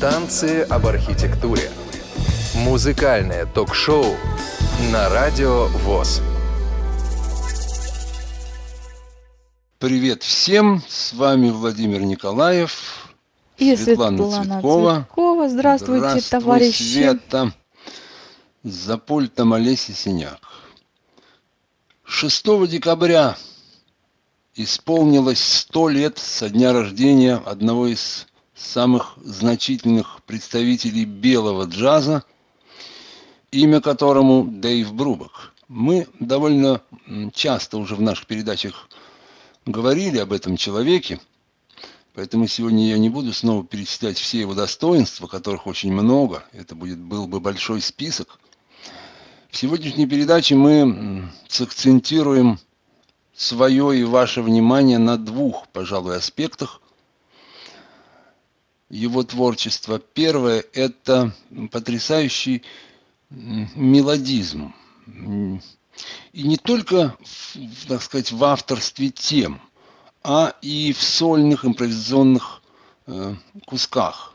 Танцы об архитектуре. Музыкальное ток-шоу на Радио ВОЗ. Привет всем, с вами Владимир Николаев И Светлана Светлана Цветкова. Цветкова. Здравствуйте, Здравствуй, товарищи. Света. За пультом Олеся Синяк. 6 декабря исполнилось 100 лет со дня рождения одного из самых значительных представителей белого джаза, имя которому Дэйв Брубок. Мы довольно часто уже в наших передачах говорили об этом человеке, поэтому сегодня я не буду снова перечислять все его достоинства, которых очень много, это будет, был бы большой список. В сегодняшней передаче мы сакцентируем свое и ваше внимание на двух, пожалуй, аспектах его творчества. Первое – это потрясающий мелодизм. И не только, так сказать, в авторстве тем, а и в сольных импровизационных э, кусках,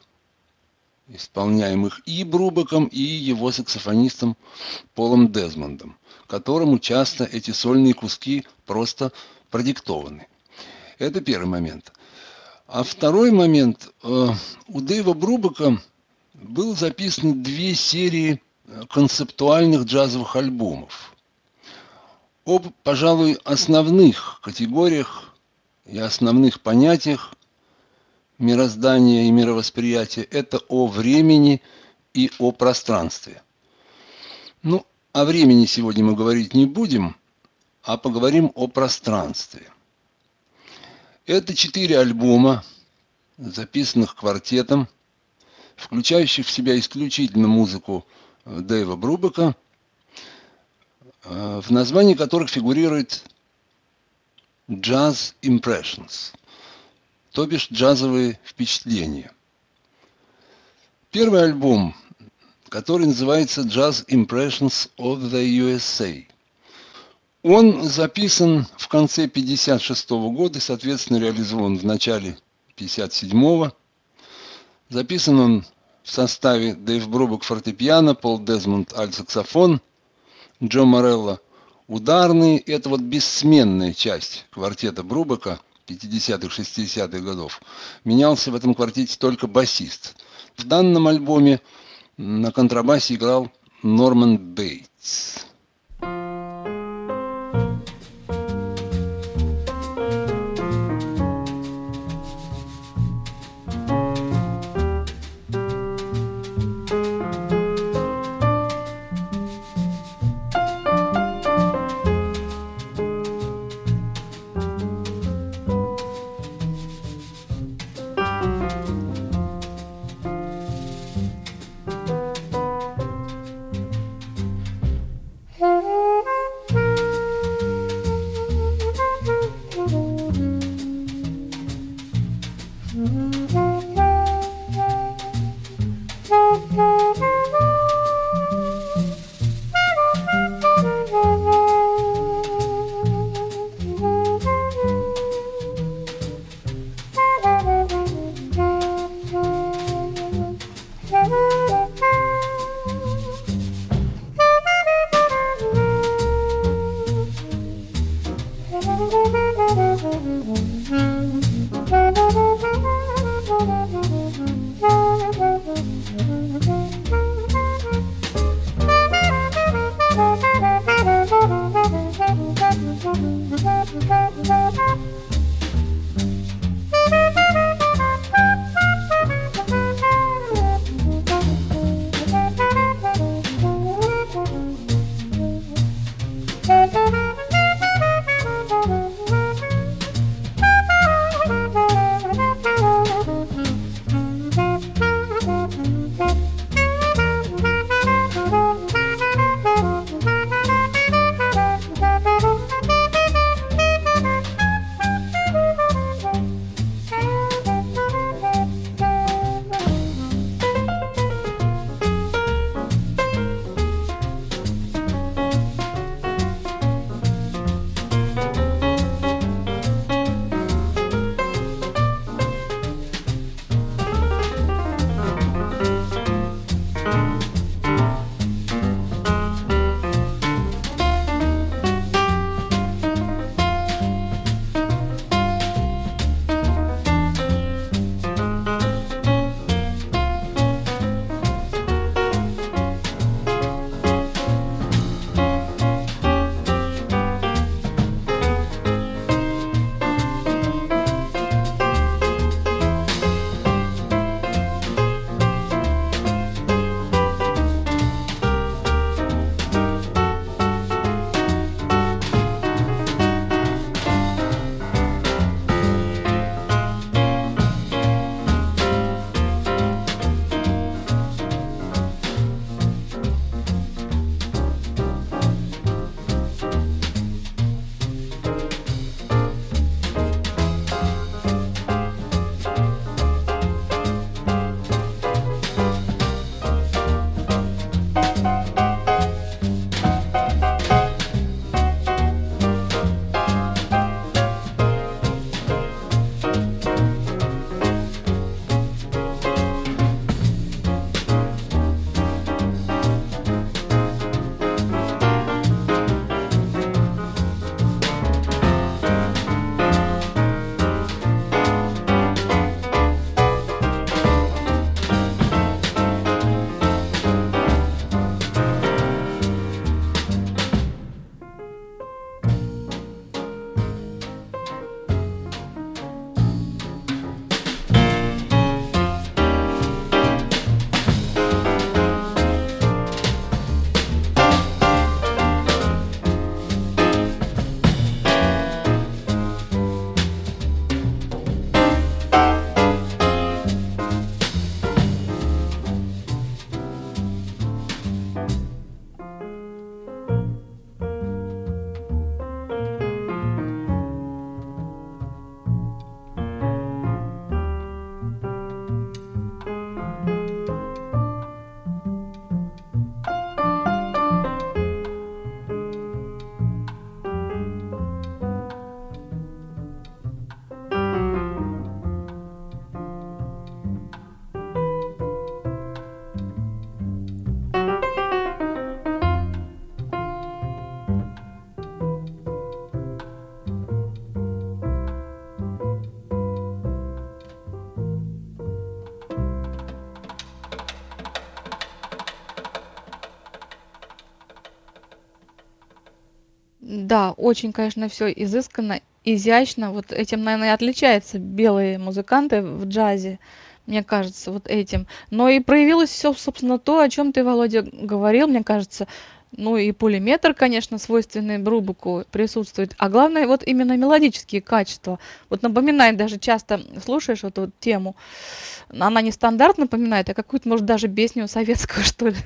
исполняемых и Брубаком, и его саксофонистом Полом Дезмондом, которому часто эти сольные куски просто продиктованы. Это первый момент. А второй момент. э, У Дэйва Брубака было записано две серии э, концептуальных джазовых альбомов. Об, пожалуй, основных категориях и основных понятиях мироздания и мировосприятия. Это о времени и о пространстве. Ну, о времени сегодня мы говорить не будем, а поговорим о пространстве. Это четыре альбома, записанных квартетом, включающих в себя исключительно музыку э, Дэйва Брубака, э, в названии которых фигурирует Jazz Impressions, то бишь джазовые впечатления. Первый альбом, который называется Jazz Impressions of the USA. Он записан в конце 56 года, соответственно, реализован в начале 57-го. Записан он в составе Дэйв Брубок фортепиано, Пол Дезмонд альт-саксофон, Джо Морелло ударный. Это вот бессменная часть квартета Брубака 50-х, 60-х годов. Менялся в этом квартете только басист. В данном альбоме на контрабасе играл Норман Бейтс. Да, очень, конечно, все изысканно, изящно. Вот этим, наверное, и отличаются белые музыканты в джазе, мне кажется, вот этим. Но и проявилось все, собственно, то, о чем ты, Володя, говорил, мне кажется. Ну и пулеметр, конечно, свойственный Брубуку присутствует. А главное, вот именно мелодические качества. Вот напоминает даже часто, слушаешь эту тему, она не стандарт напоминает, а какую-то, может, даже песню советскую, что ли.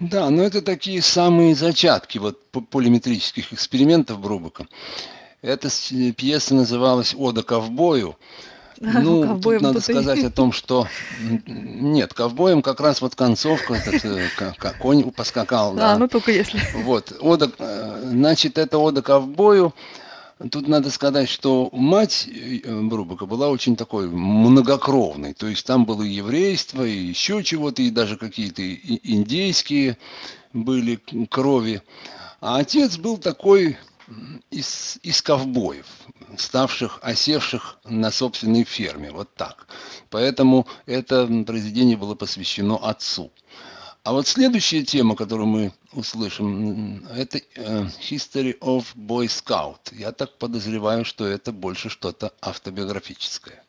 Да, но это такие самые зачатки вот полиметрических экспериментов Брубака. Эта пьеса называлась «Ода ковбою». Ну, тут надо тут сказать и... о том, что нет, ковбоем как раз вот концовка, этот, э, как конь поскакал. Да, ну только если. Вот, ода, э, значит, это ода ковбою. Тут надо сказать, что мать э, Брубака была очень такой многокровной. То есть там было и еврейство, и еще чего-то, и даже какие-то индейские были крови. А отец был такой из, из ковбоев, ставших, осевших на собственной ферме. Вот так. Поэтому это произведение было посвящено отцу. А вот следующая тема, которую мы услышим, это э, History of Boy Scout. Я так подозреваю, что это больше что-то автобиографическое.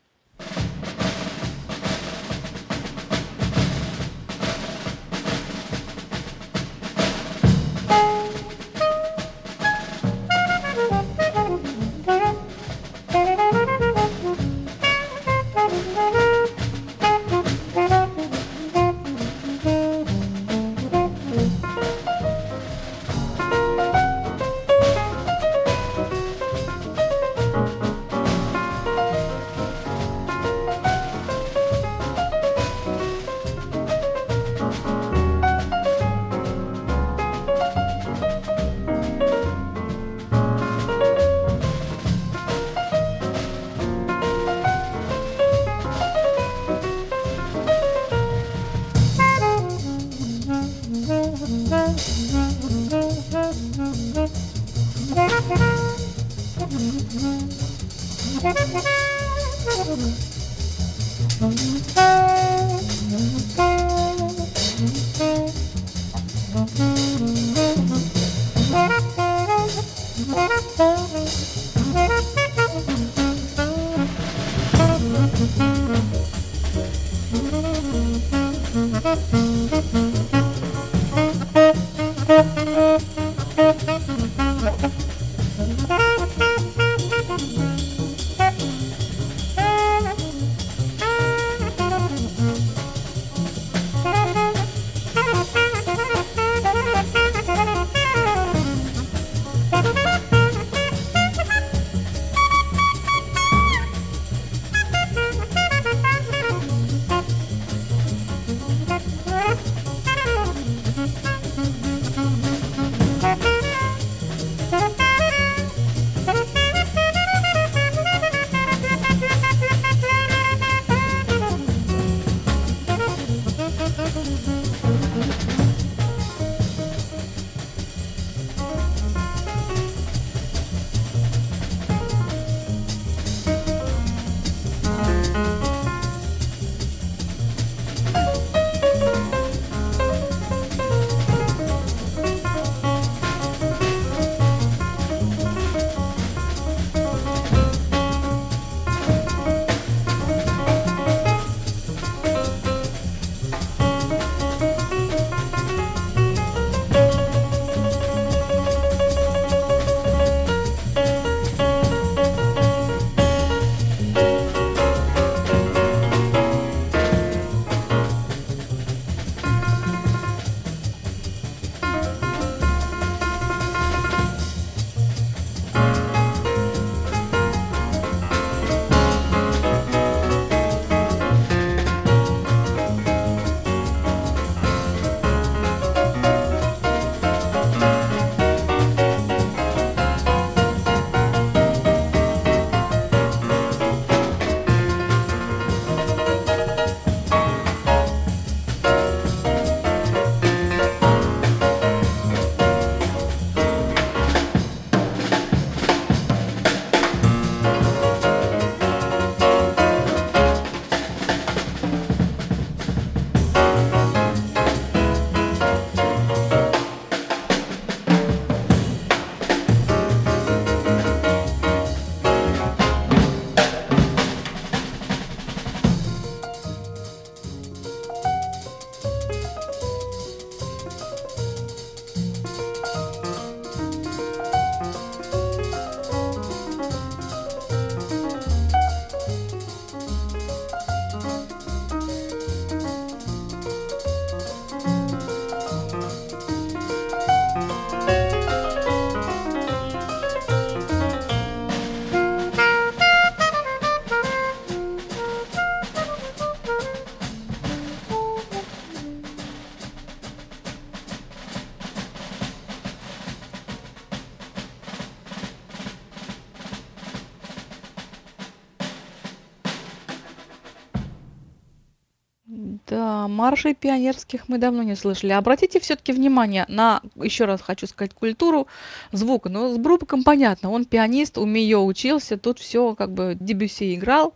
Маршей пионерских мы давно не слышали. Обратите все-таки внимание на, еще раз хочу сказать, культуру звука. Ну, с Брубаком понятно, он пианист, у Мио учился, тут все как бы Дебюси играл.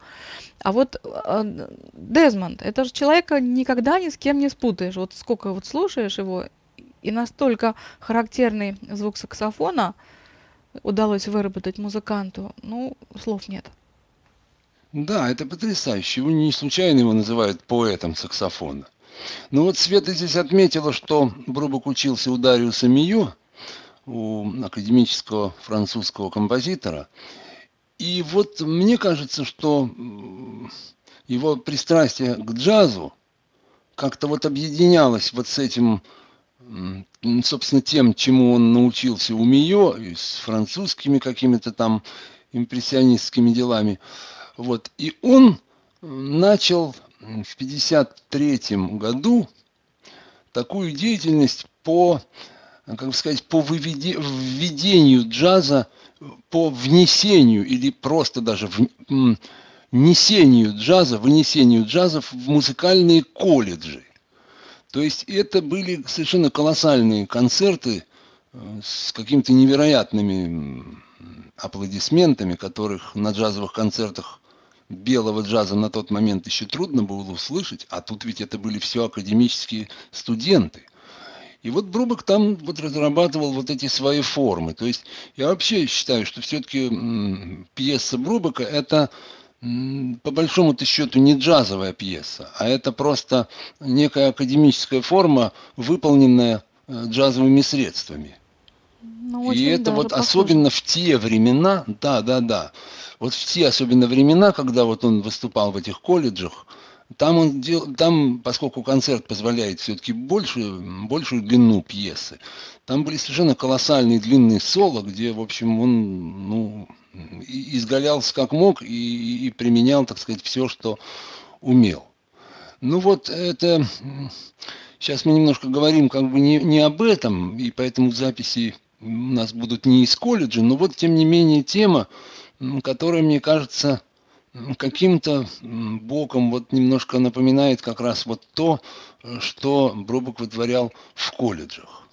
А вот э, Дезмонд, это же человека никогда ни с кем не спутаешь. Вот сколько вот слушаешь его, и настолько характерный звук саксофона удалось выработать музыканту, ну, слов нет. Да, это потрясающе. Не случайно его называют поэтом саксофона. Ну вот Света здесь отметила, что Брубок учился у Дариуса Мию, у академического французского композитора. И вот мне кажется, что его пристрастие к джазу как-то вот объединялось вот с этим, собственно, тем, чему он научился у Мио, и с французскими какими-то там импрессионистскими делами. Вот. И он начал в 1953 году такую деятельность по, как сказать, по введению джаза, по внесению или просто даже внесению джаза, внесению джаза в музыкальные колледжи. То есть это были совершенно колоссальные концерты э, с какими-то невероятными аплодисментами, которых на джазовых концертах белого джаза на тот момент еще трудно было услышать, а тут ведь это были все академические студенты. И вот Брубок там вот разрабатывал вот эти свои формы. То есть я вообще считаю, что все-таки пьеса Брубака это по большому-то счету не джазовая пьеса, а это просто некая академическая форма, выполненная э, джазовыми средствами. Ну, и это вот похоже. особенно в те времена, да, да, да, вот в те особенно времена, когда вот он выступал в этих колледжах, там он дел, там, поскольку концерт позволяет все-таки большую, большую длину пьесы, там были совершенно колоссальные длинные соло, где, в общем, он, ну, изгалялся как мог и, и применял, так сказать, все, что умел. Ну вот это, сейчас мы немножко говорим как бы не, не об этом, и поэтому записи у нас будут не из колледжа, но вот тем не менее тема, которая, мне кажется, каким-то боком вот немножко напоминает как раз вот то, что Брубок вытворял в колледжах.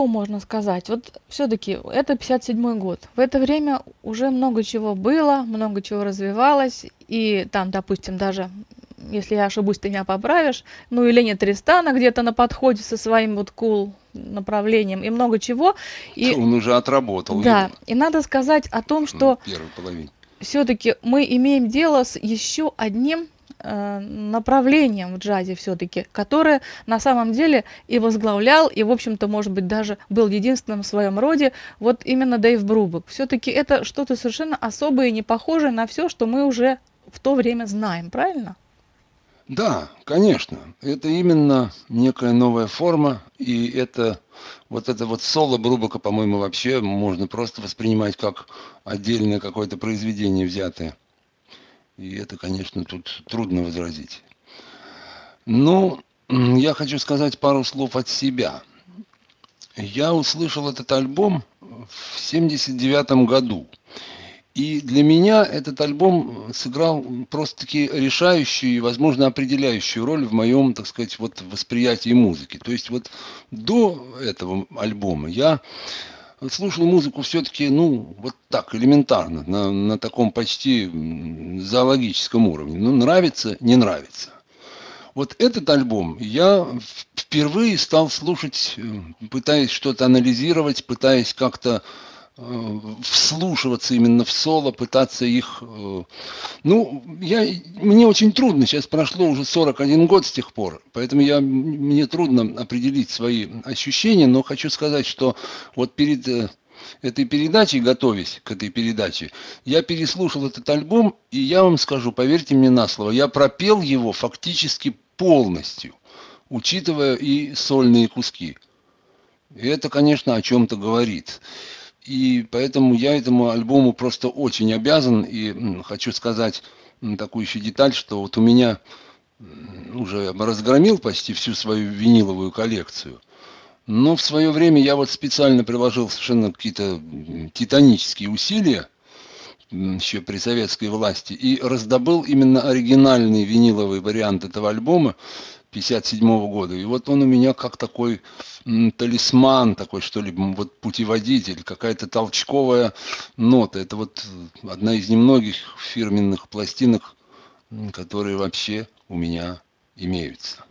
Что можно сказать? Вот все-таки это 57 год. В это время уже много чего было, много чего развивалось. И там, допустим, даже если я ошибусь, ты меня поправишь. Ну и Леня Тристана где-то на подходе со своим вот кул направлением и много чего. И, Он уже отработал. да, его и надо сказать о том, что в первой половине. все-таки мы имеем дело с еще одним направлением в джазе все-таки, которое на самом деле и возглавлял, и, в общем-то, может быть, даже был единственным в своем роде, вот именно Дэйв Брубок. Все-таки это что-то совершенно особое и не похожее на все, что мы уже в то время знаем, правильно? Да, конечно. Это именно некая новая форма, и это вот это вот соло Брубака, по-моему, вообще можно просто воспринимать как отдельное какое-то произведение взятое. И это, конечно, тут трудно возразить. Ну, м, я хочу сказать пару слов от себя. Я услышал этот альбом в 79 году. И для меня этот альбом сыграл просто-таки решающую и, возможно, определяющую роль в моем, так сказать, вот восприятии музыки. То есть вот до этого альбома я слушал музыку все-таки, ну, вот так, элементарно, на, на таком почти зоологическом уровне. Ну, нравится, не нравится. Вот этот альбом я впервые стал слушать, э, пытаясь что-то анализировать, пытаясь как-то э, вслушиваться именно в соло, пытаться их... э, Ну, я, мне очень трудно, сейчас прошло уже 41 год с тех пор, поэтому я, мне трудно определить свои ощущения, но хочу сказать, что вот перед э, этой передачей, готовясь к этой передаче, я переслушал этот альбом, и я вам скажу, поверьте мне на слово, я пропел его фактически полностью, учитывая и сольные куски. И это, конечно, о чем-то говорит. И поэтому я этому альбому просто очень обязан. И хочу сказать такую еще деталь, что вот у меня уже разгромил почти всю свою виниловую коллекцию. Но в свое время я вот специально приложил совершенно какие-то титанические усилия еще при советской власти и раздобыл именно оригинальный виниловый вариант этого альбома 57 года. И вот он у меня как такой талисман, такой что ли, вот путеводитель, какая-то толчковая нота. Это вот одна из немногих фирменных пластинок, которые вообще у меня имеются.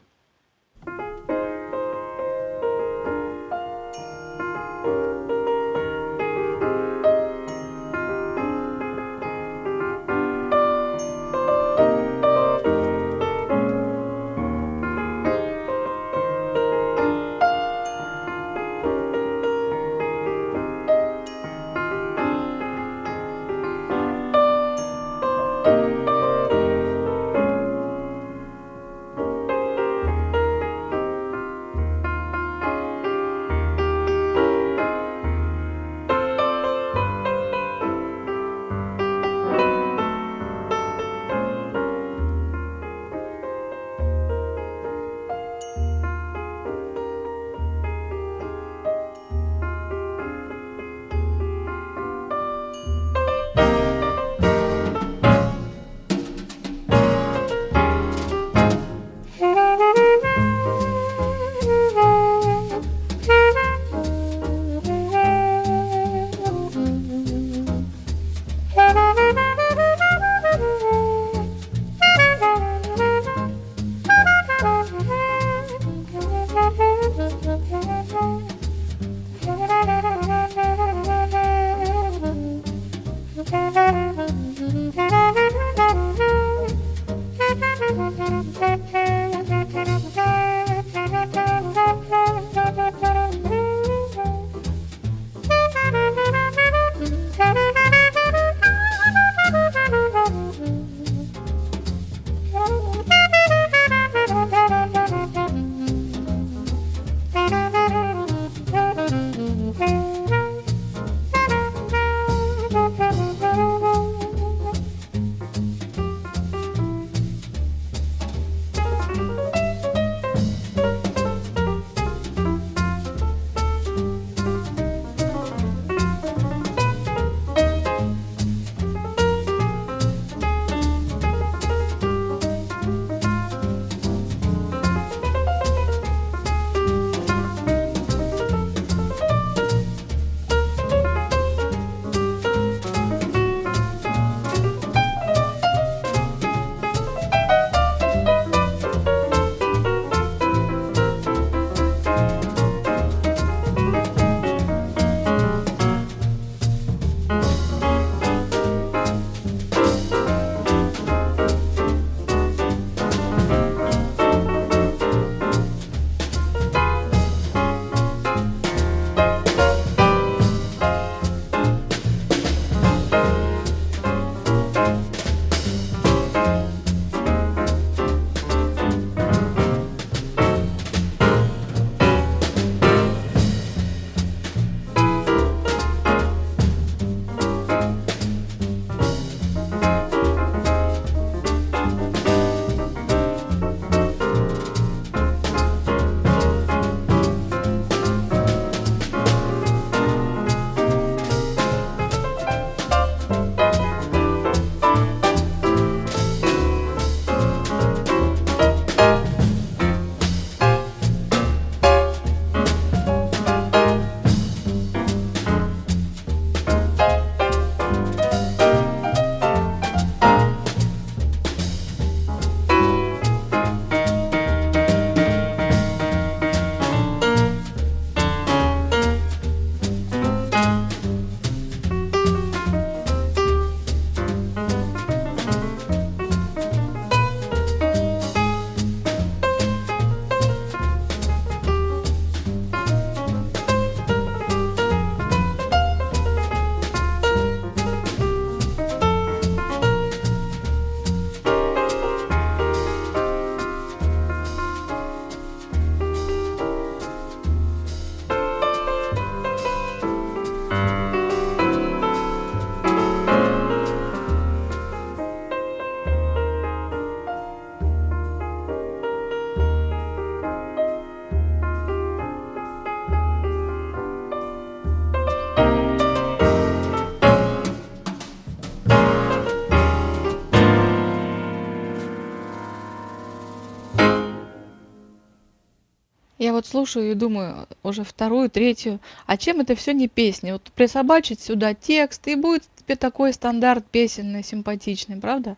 Вот слушаю и думаю, уже вторую, третью, а чем это все не песня? Вот присобачить сюда текст, и будет тебе такой стандарт песенный, симпатичный, правда?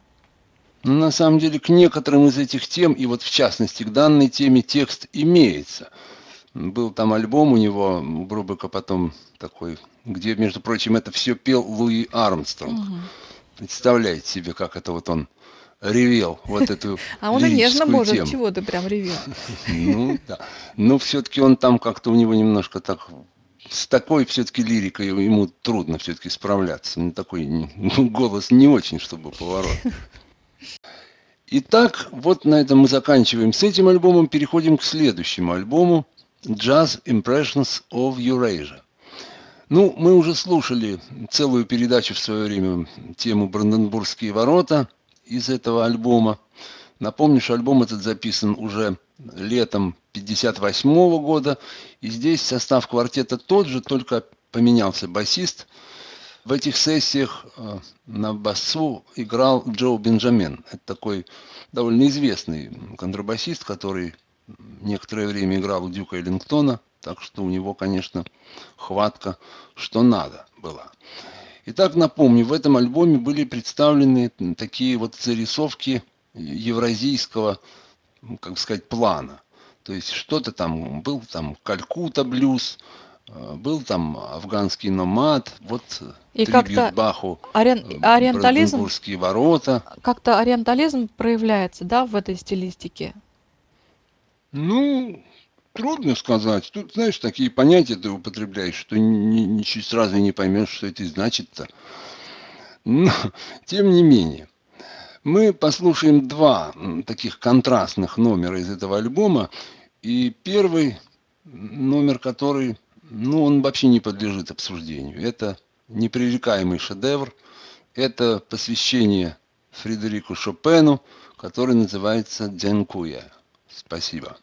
Ну, на самом деле, к некоторым из этих тем, и вот в частности к данной теме текст имеется. Был там альбом у него, Брубека потом такой, где, между прочим, это все пел Луи Армстронг. Угу. Представляете себе, как это вот он ревел, вот эту А он и нежно может, тему. чего ты прям ревел. Ну, да. Но все-таки он там как-то у него немножко так... С такой все-таки лирикой ему трудно все-таки справляться. Ну, такой ну, голос не очень, чтобы поворот. Итак, вот на этом мы заканчиваем с этим альбомом. Переходим к следующему альбому Jazz Impressions of Eurasia. Ну, мы уже слушали целую передачу в свое время тему «Бранденбургские ворота» из этого альбома. Напомню, что альбом этот записан уже летом 58 года. И здесь состав квартета тот же, только поменялся басист. В этих сессиях э, на басу играл Джо Бенджамен. Это такой довольно известный контрабасист, который некоторое время играл у Дюка Эллингтона. Так что у него, конечно, хватка что надо была. Итак, напомню, в этом альбоме были представлены такие вот зарисовки евразийского, ну, как сказать, плана. То есть что-то там, был там Калькута блюз, э, был там афганский номад, вот э, И как-то Баху, э, Ориентализм, Бранденбургские ворота. как-то ориентализм проявляется, да, в этой стилистике? Ну, трудно сказать. Тут, знаешь, такие понятия ты употребляешь, что ни, ничуть сразу не поймешь, что это значит-то. Но, тем не менее, мы послушаем два таких контрастных номера из этого альбома. И первый номер, который, ну, он вообще не подлежит обсуждению. Это непререкаемый шедевр. Это посвящение Фредерику Шопену, который называется «Дзянкуя». Спасибо.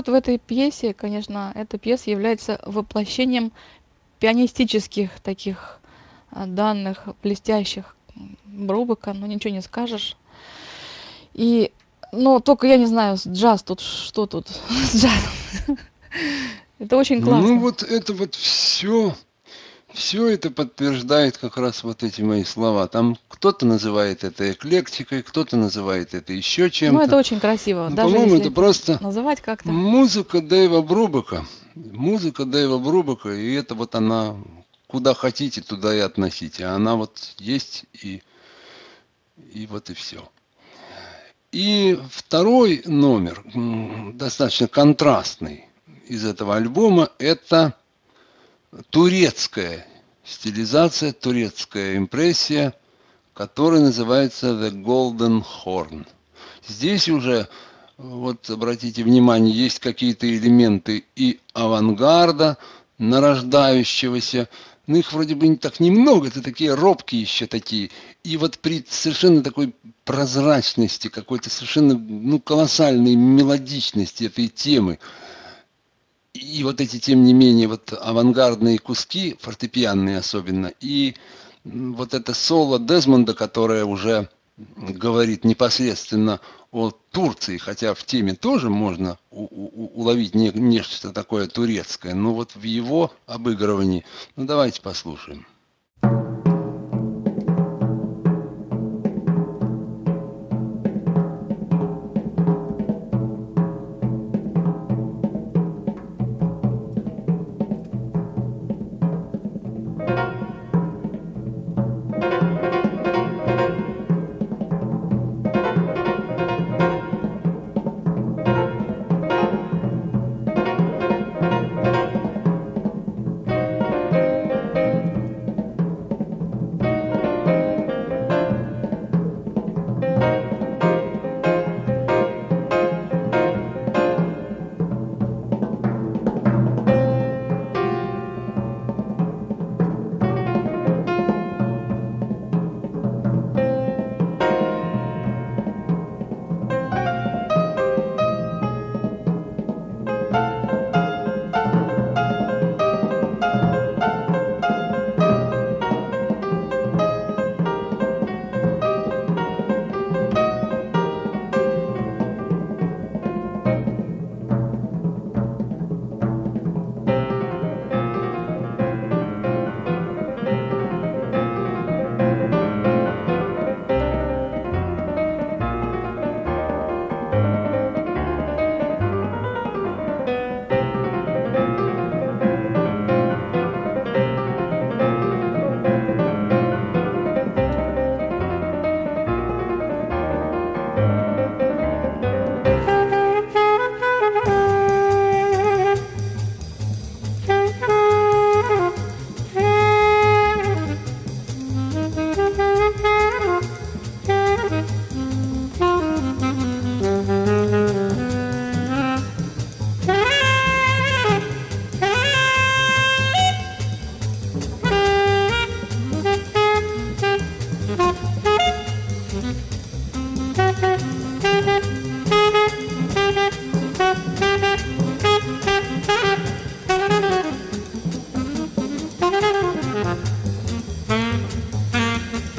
Вот в этой пьесе, конечно, эта пьеса является воплощением пианистических таких а, данных, блестящих Брубака, ну ничего не скажешь. И, ну, только я не знаю, джаз тут, что тут с джазом? Это очень классно. Ну вот это вот все все это подтверждает как раз вот эти мои слова. Там кто-то называет это эклектикой, кто-то называет это еще чем-то. Ну, это очень красиво. Ну, по-моему, это просто называть как-то. музыка Дэйва Брубака. Музыка Дэйва Брубака, и это вот она куда хотите, туда и относите. А она вот есть, и, и вот и все. И второй номер, достаточно контрастный из этого альбома, это турецкая стилизация, турецкая импрессия, которая называется The Golden Horn. Здесь уже, вот обратите внимание, есть какие-то элементы и авангарда, нарождающегося, но их вроде бы не так немного, это такие робкие еще такие. И вот при совершенно такой прозрачности, какой-то совершенно ну, колоссальной мелодичности этой темы – и вот эти, тем не менее, вот авангардные куски, фортепианные особенно, и вот это соло Дезмонда, которое уже говорит непосредственно о Турции, хотя в теме тоже можно у- у- уловить не- нечто такое турецкое, но вот в его обыгрывании, ну давайте послушаем.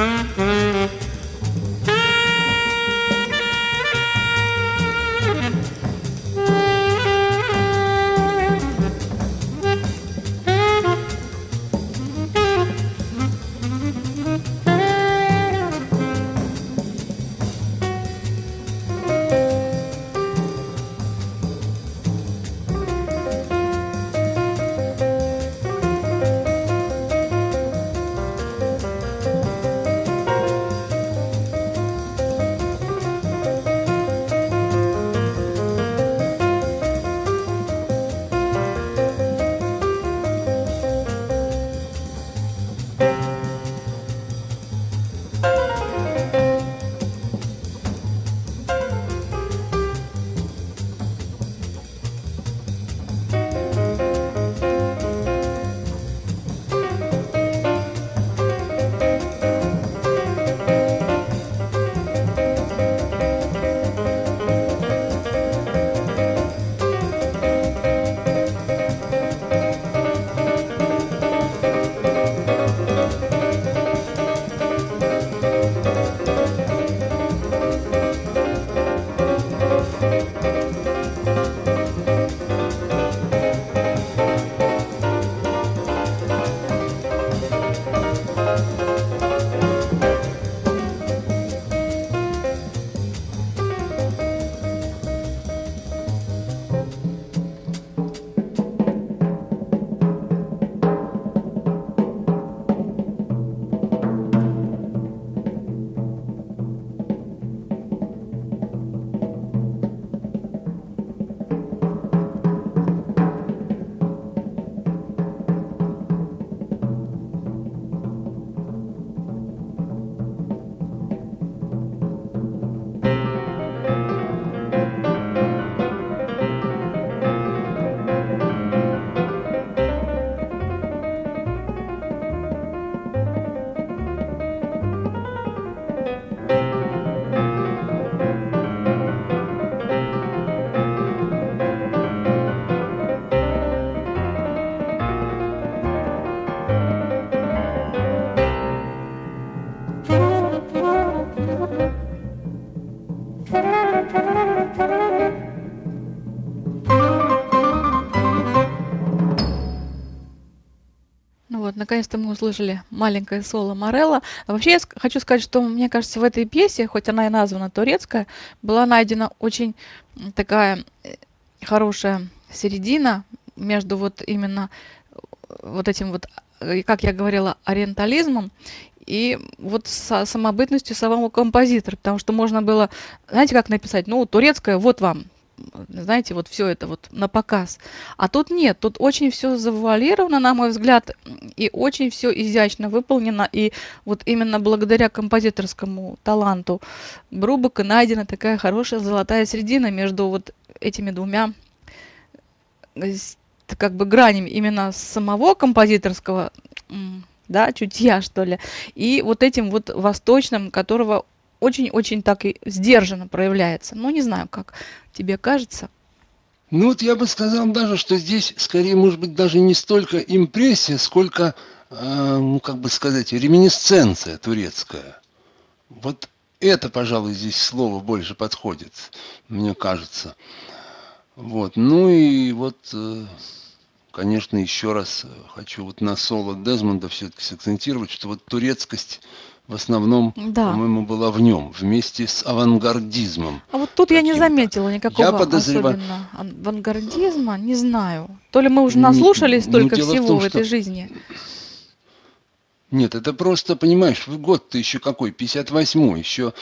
Mm-hmm. Наконец-то мы услышали маленькое соло Морелла. А вообще я хочу сказать, что мне кажется, в этой пьесе, хоть она и названа турецкая, была найдена очень такая э, хорошая середина между вот именно вот этим вот, э, как я говорила, ориентализмом и вот со самобытностью самого композитора, потому что можно было, знаете, как написать, ну, турецкая, вот вам, знаете, вот все это вот на показ. А тут нет, тут очень все завуалировано, на мой взгляд, и очень все изящно выполнено, и вот именно благодаря композиторскому таланту Брубака найдена такая хорошая золотая середина между вот этими двумя как бы гранями именно самого композиторского да, чутья, что ли, и вот этим вот восточным, которого очень-очень так и сдержанно проявляется. Ну, не знаю, как тебе кажется. Ну вот я бы сказал даже, что здесь скорее, может быть, даже не столько импрессия, сколько, э, ну как бы сказать, реминисценция турецкая. Вот это, пожалуй, здесь слово больше подходит, мне кажется. Вот. Ну и вот, э, конечно, еще раз хочу вот на соло Дезмонда все-таки сакцентировать, что вот турецкость в основном, да. по-моему, была в нем, вместе с авангардизмом. А вот тут я не заметила никакого я подозреваю... особенно авангардизма, не знаю. То ли мы уже наслушались ну, столько всего в, том, в этой что... жизни. Нет, это просто, понимаешь, год-то еще какой, 58-й, еще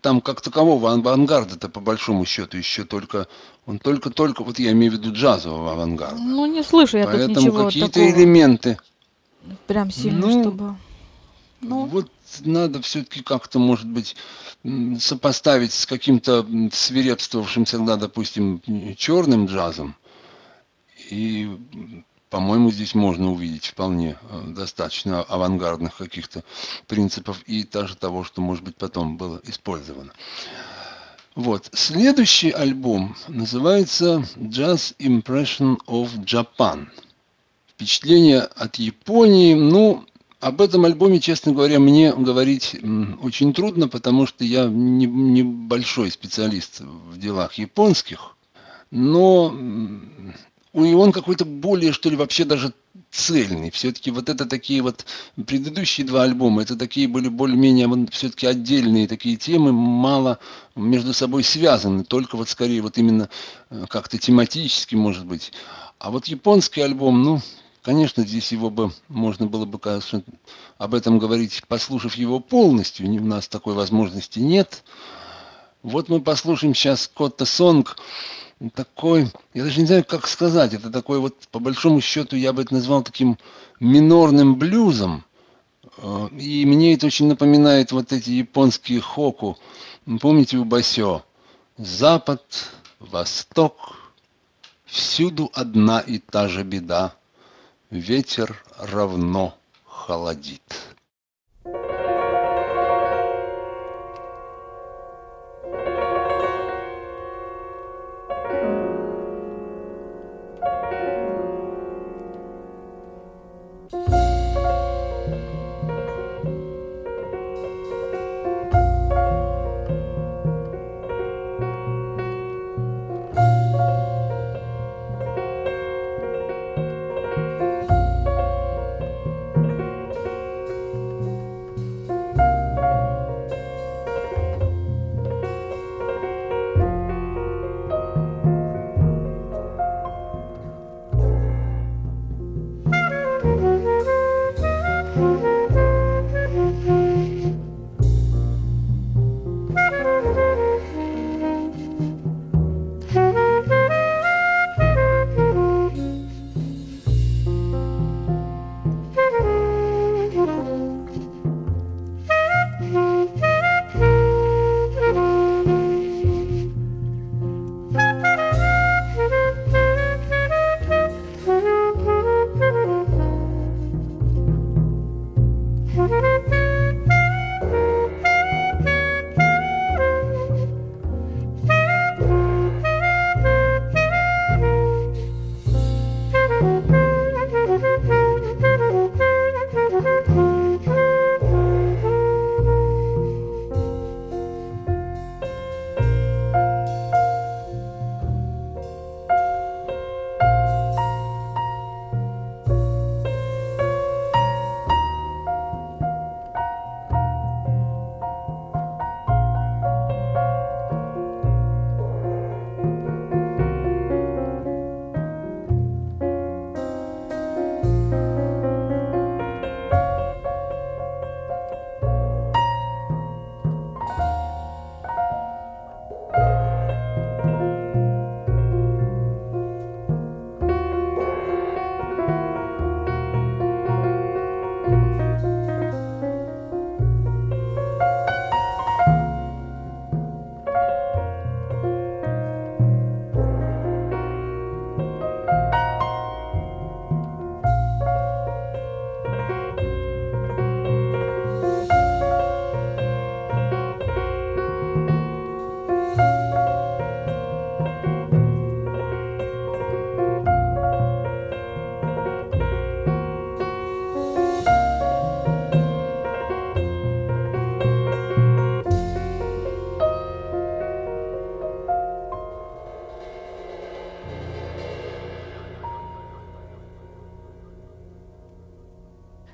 там как такового авангарда-то по большому счету еще только, он только-только, вот я имею в виду джазового авангарда. Ну, не слышу я Поэтому тут ничего какие-то элементы. Прям сильно, ну, чтобы... Ну. Вот надо все-таки как-то, может быть, сопоставить с каким-то свирепствовавшим всегда, допустим, черным джазом. И по-моему, здесь можно увидеть вполне э, достаточно авангардных каких-то принципов и даже того, что, может быть, потом было использовано. Вот. Следующий альбом называется Jazz Impression of Japan. Впечатление от Японии. Ну, об этом альбоме, честно говоря, мне говорить очень трудно, потому что я небольшой не специалист в делах японских. Но и он какой-то более, что ли, вообще даже цельный. Все-таки вот это такие вот предыдущие два альбома, это такие были более-менее все-таки отдельные такие темы, мало между собой связаны, только вот скорее вот именно э, как-то тематически, может быть. А вот японский альбом, ну, конечно, здесь его бы, можно было бы, конечно, об этом говорить, послушав его полностью, у нас такой возможности нет. Вот мы послушаем сейчас Котта Сонг, такой, я даже не знаю, как сказать, это такой вот, по большому счету, я бы это назвал таким минорным блюзом. Э, и мне это очень напоминает вот эти японские хоку. Помните у Басё? Запад, Восток, всюду одна и та же беда. Ветер равно холодит.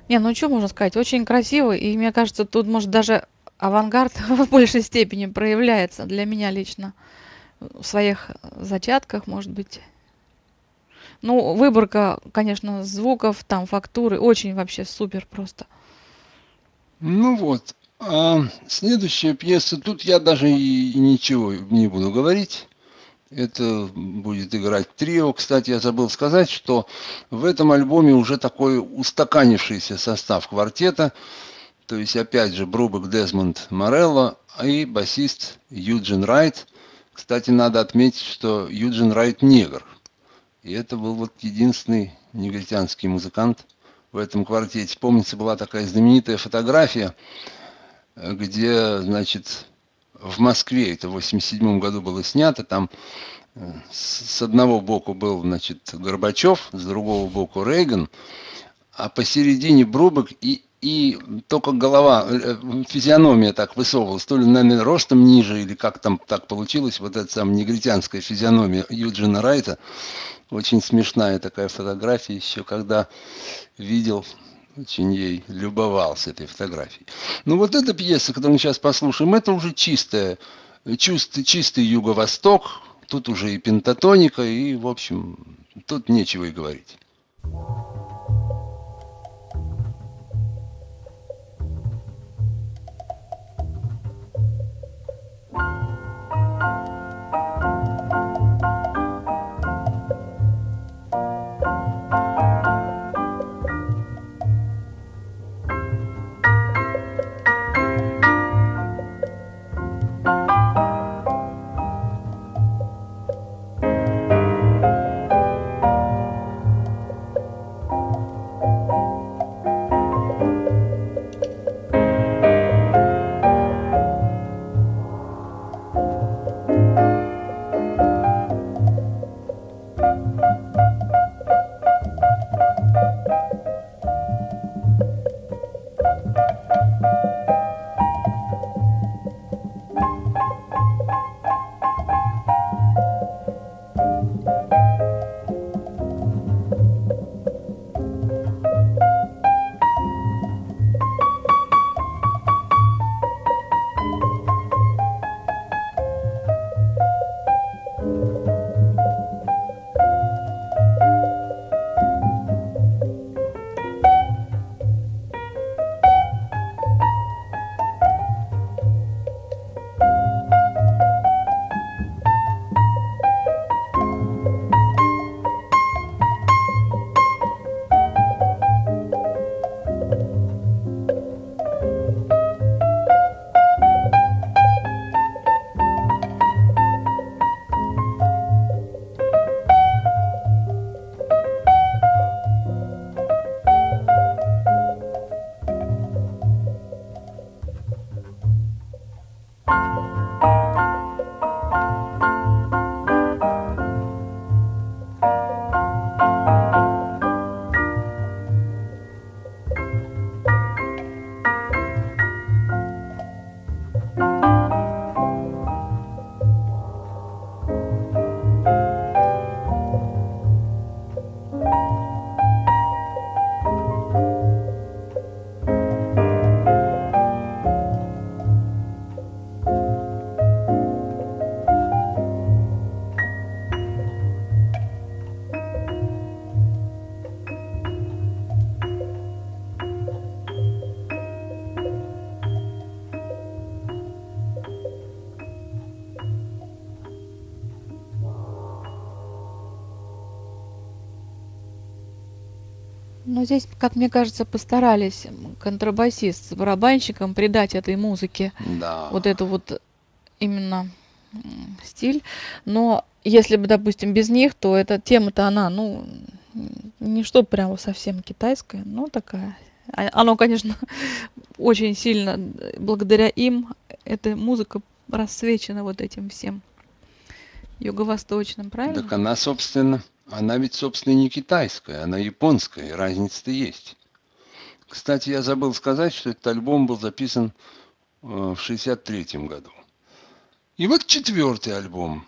Не, ну что можно сказать, очень красиво, и мне кажется, тут, может, даже авангард в большей степени проявляется для меня лично в своих зачатках, может быть. Ну, выборка, конечно, звуков, там, фактуры, очень вообще супер просто. Ну вот, а следующая пьеса, тут я даже и ничего не буду говорить. Это будет играть трио. Кстати, я забыл сказать, что в этом альбоме уже такой устаканившийся состав квартета. То есть, опять же, Брубек Дезмонд Морелло и басист Юджин Райт. Кстати, надо отметить, что Юджин Райт негр. И это был вот единственный негритянский музыкант в этом квартете. Помнится, была такая знаменитая фотография, где, значит, в Москве, это в 87 году было снято, там э, с одного боку был, значит, Горбачев, с другого боку Рейган, а посередине Брубок и, и только голова, э, физиономия так высовывалась, то ли, наверное, ростом ниже, или как там так получилось, вот эта самая негритянская физиономия Юджина Райта, очень смешная такая фотография еще, когда видел очень ей любовался этой фотографией. Ну вот эта пьеса, которую мы сейчас послушаем, это уже чистая, чистый, чистый юго-восток, тут уже и пентатоника, и, в общем, тут нечего и говорить. Здесь, как мне кажется, постарались контрабасист с барабанщиком придать этой музыке Да. вот эту вот именно стиль. Но если бы, допустим, без них, то эта тема-то она, ну, не что прямо совсем китайская, но такая. А- Оно, конечно, очень сильно благодаря им эта музыка рассвечена вот этим всем юго-восточным, правильно? Так она, собственно, она ведь, собственно, не китайская, она японская, разница-то есть. Кстати, я забыл сказать, что этот альбом был записан э, в 63 году. И вот четвертый альбом.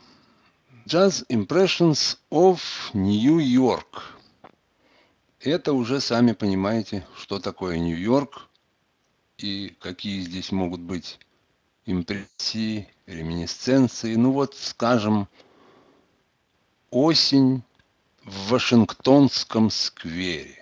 Jazz Impressions of New York. это уже сами понимаете, что такое Нью-Йорк и какие здесь могут быть импрессии, реминисценции. Ну вот, скажем, осень в Вашингтонском сквере.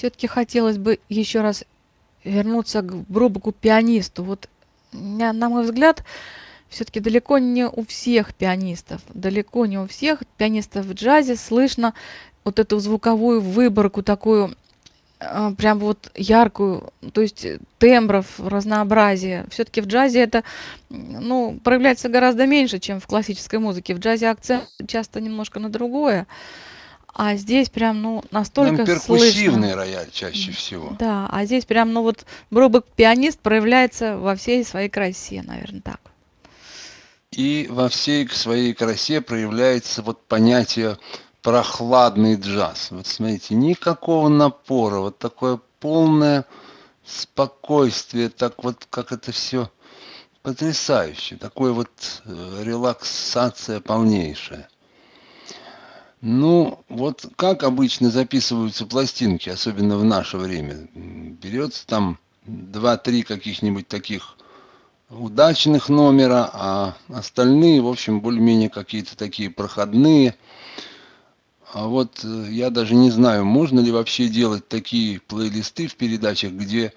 Все-таки хотелось бы еще раз вернуться к Брубаку пианисту. Вот, на мой взгляд, все-таки далеко не у всех пианистов, далеко не у всех пианистов в джазе слышно вот эту звуковую выборку такую а, прям вот яркую, то есть тембров, разнообразие. Все-таки в джазе это ну, проявляется гораздо меньше, чем в классической музыке. В джазе акцент часто немножко на другое. А здесь прям, ну, настолько Там перкуссивный слышно. рояль чаще всего. Да, а здесь прям, ну, вот Бробок пианист проявляется во всей своей красе, наверное, так. И во всей своей красе проявляется вот понятие прохладный джаз. Вот смотрите, никакого напора, вот такое полное спокойствие, так вот как это все потрясающе, такое вот э, релаксация полнейшая. Ну, вот как обычно записываются пластинки, особенно в наше время. Берется там два-три каких-нибудь таких удачных номера, а остальные, в общем, более-менее какие-то такие проходные. А вот э, я даже не знаю, можно ли вообще делать такие плейлисты в передачах, где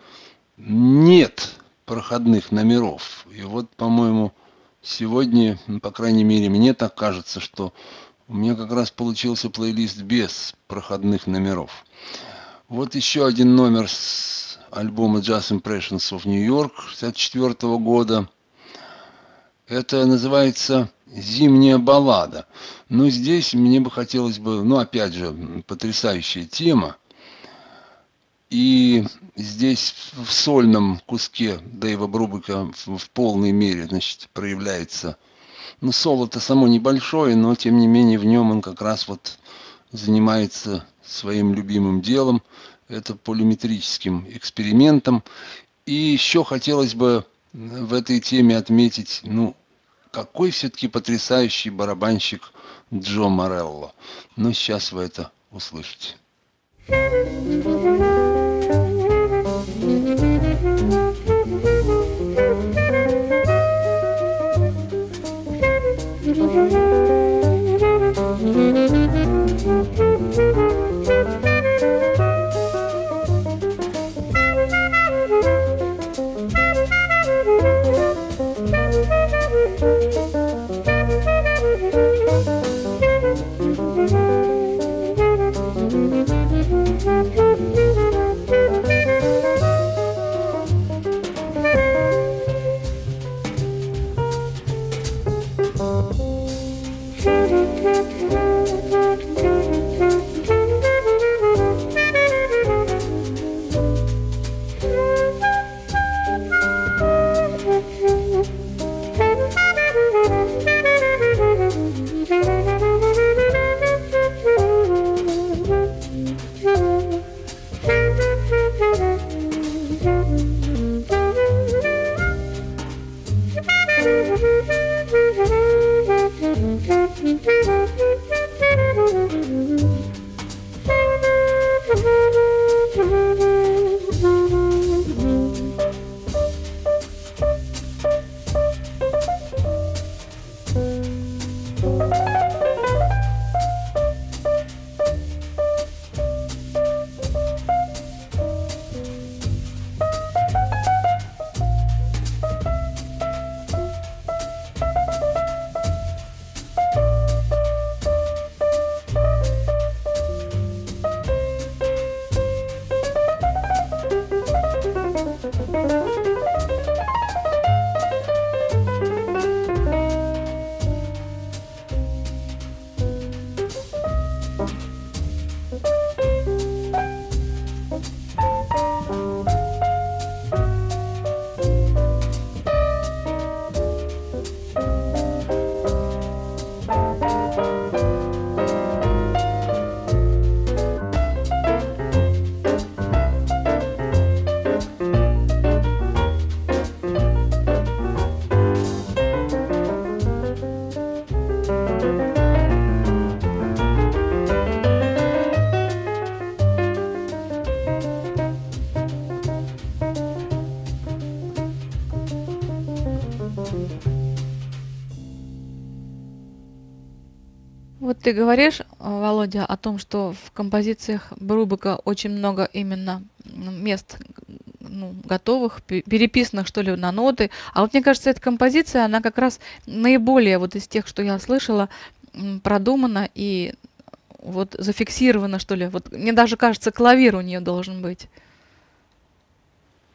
нет проходных номеров. И вот, по-моему, сегодня, по крайней мере, мне так кажется, что у меня как раз получился плейлист без проходных номеров. Вот еще один номер с альбома Jazz Impressions of New York 64 года. Это называется «Зимняя баллада». Но здесь мне бы хотелось бы, ну опять же, потрясающая тема. И здесь в сольном куске Дэйва Брубека в полной мере значит, проявляется ну, соло-то само небольшое, но тем не менее в нем он как раз вот занимается своим любимым делом, это полиметрическим экспериментом. И еще хотелось бы в этой теме отметить, ну, какой все-таки потрясающий барабанщик Джо Морелло. Ну, сейчас вы это услышите. Ты говоришь, Володя, о том, что в композициях Брубака очень много именно мест ну, готовых, переписанных, что ли, на ноты. А вот мне кажется, эта композиция, она как раз наиболее вот из тех, что я слышала, продумана и вот зафиксирована, что ли. Вот мне даже кажется, клавир у нее должен быть.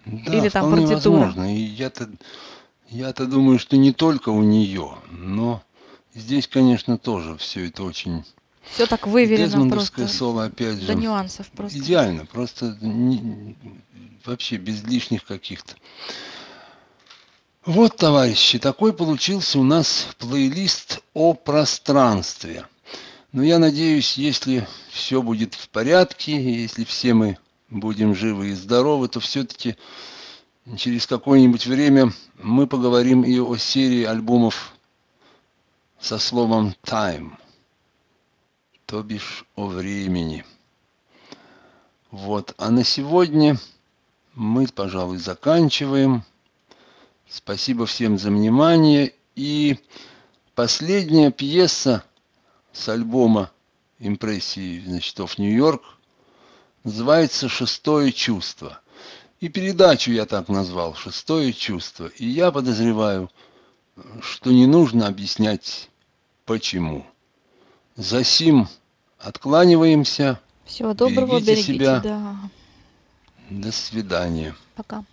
Да, Или там партитура. возможно. И я-то, я-то думаю, что не только у нее, но Здесь, конечно, тоже все это очень... Все так выверено просто. соло, опять же. До нюансов просто. Идеально, просто не, вообще без лишних каких-то. Вот, товарищи, такой получился у нас плейлист о пространстве. Но я надеюсь, если все будет в порядке, если все мы будем живы и здоровы, то все-таки через какое-нибудь время мы поговорим и о серии альбомов со словом time, то бишь о времени. Вот, а на сегодня мы, пожалуй, заканчиваем. Спасибо всем за внимание. И последняя пьеса с альбома импрессии значит, в Нью-Йорк называется «Шестое чувство». И передачу я так назвал «Шестое чувство». И я подозреваю, что не нужно объяснять почему. За сим откланиваемся. Всего доброго, берегите, берегите себя. Да. До свидания. Пока.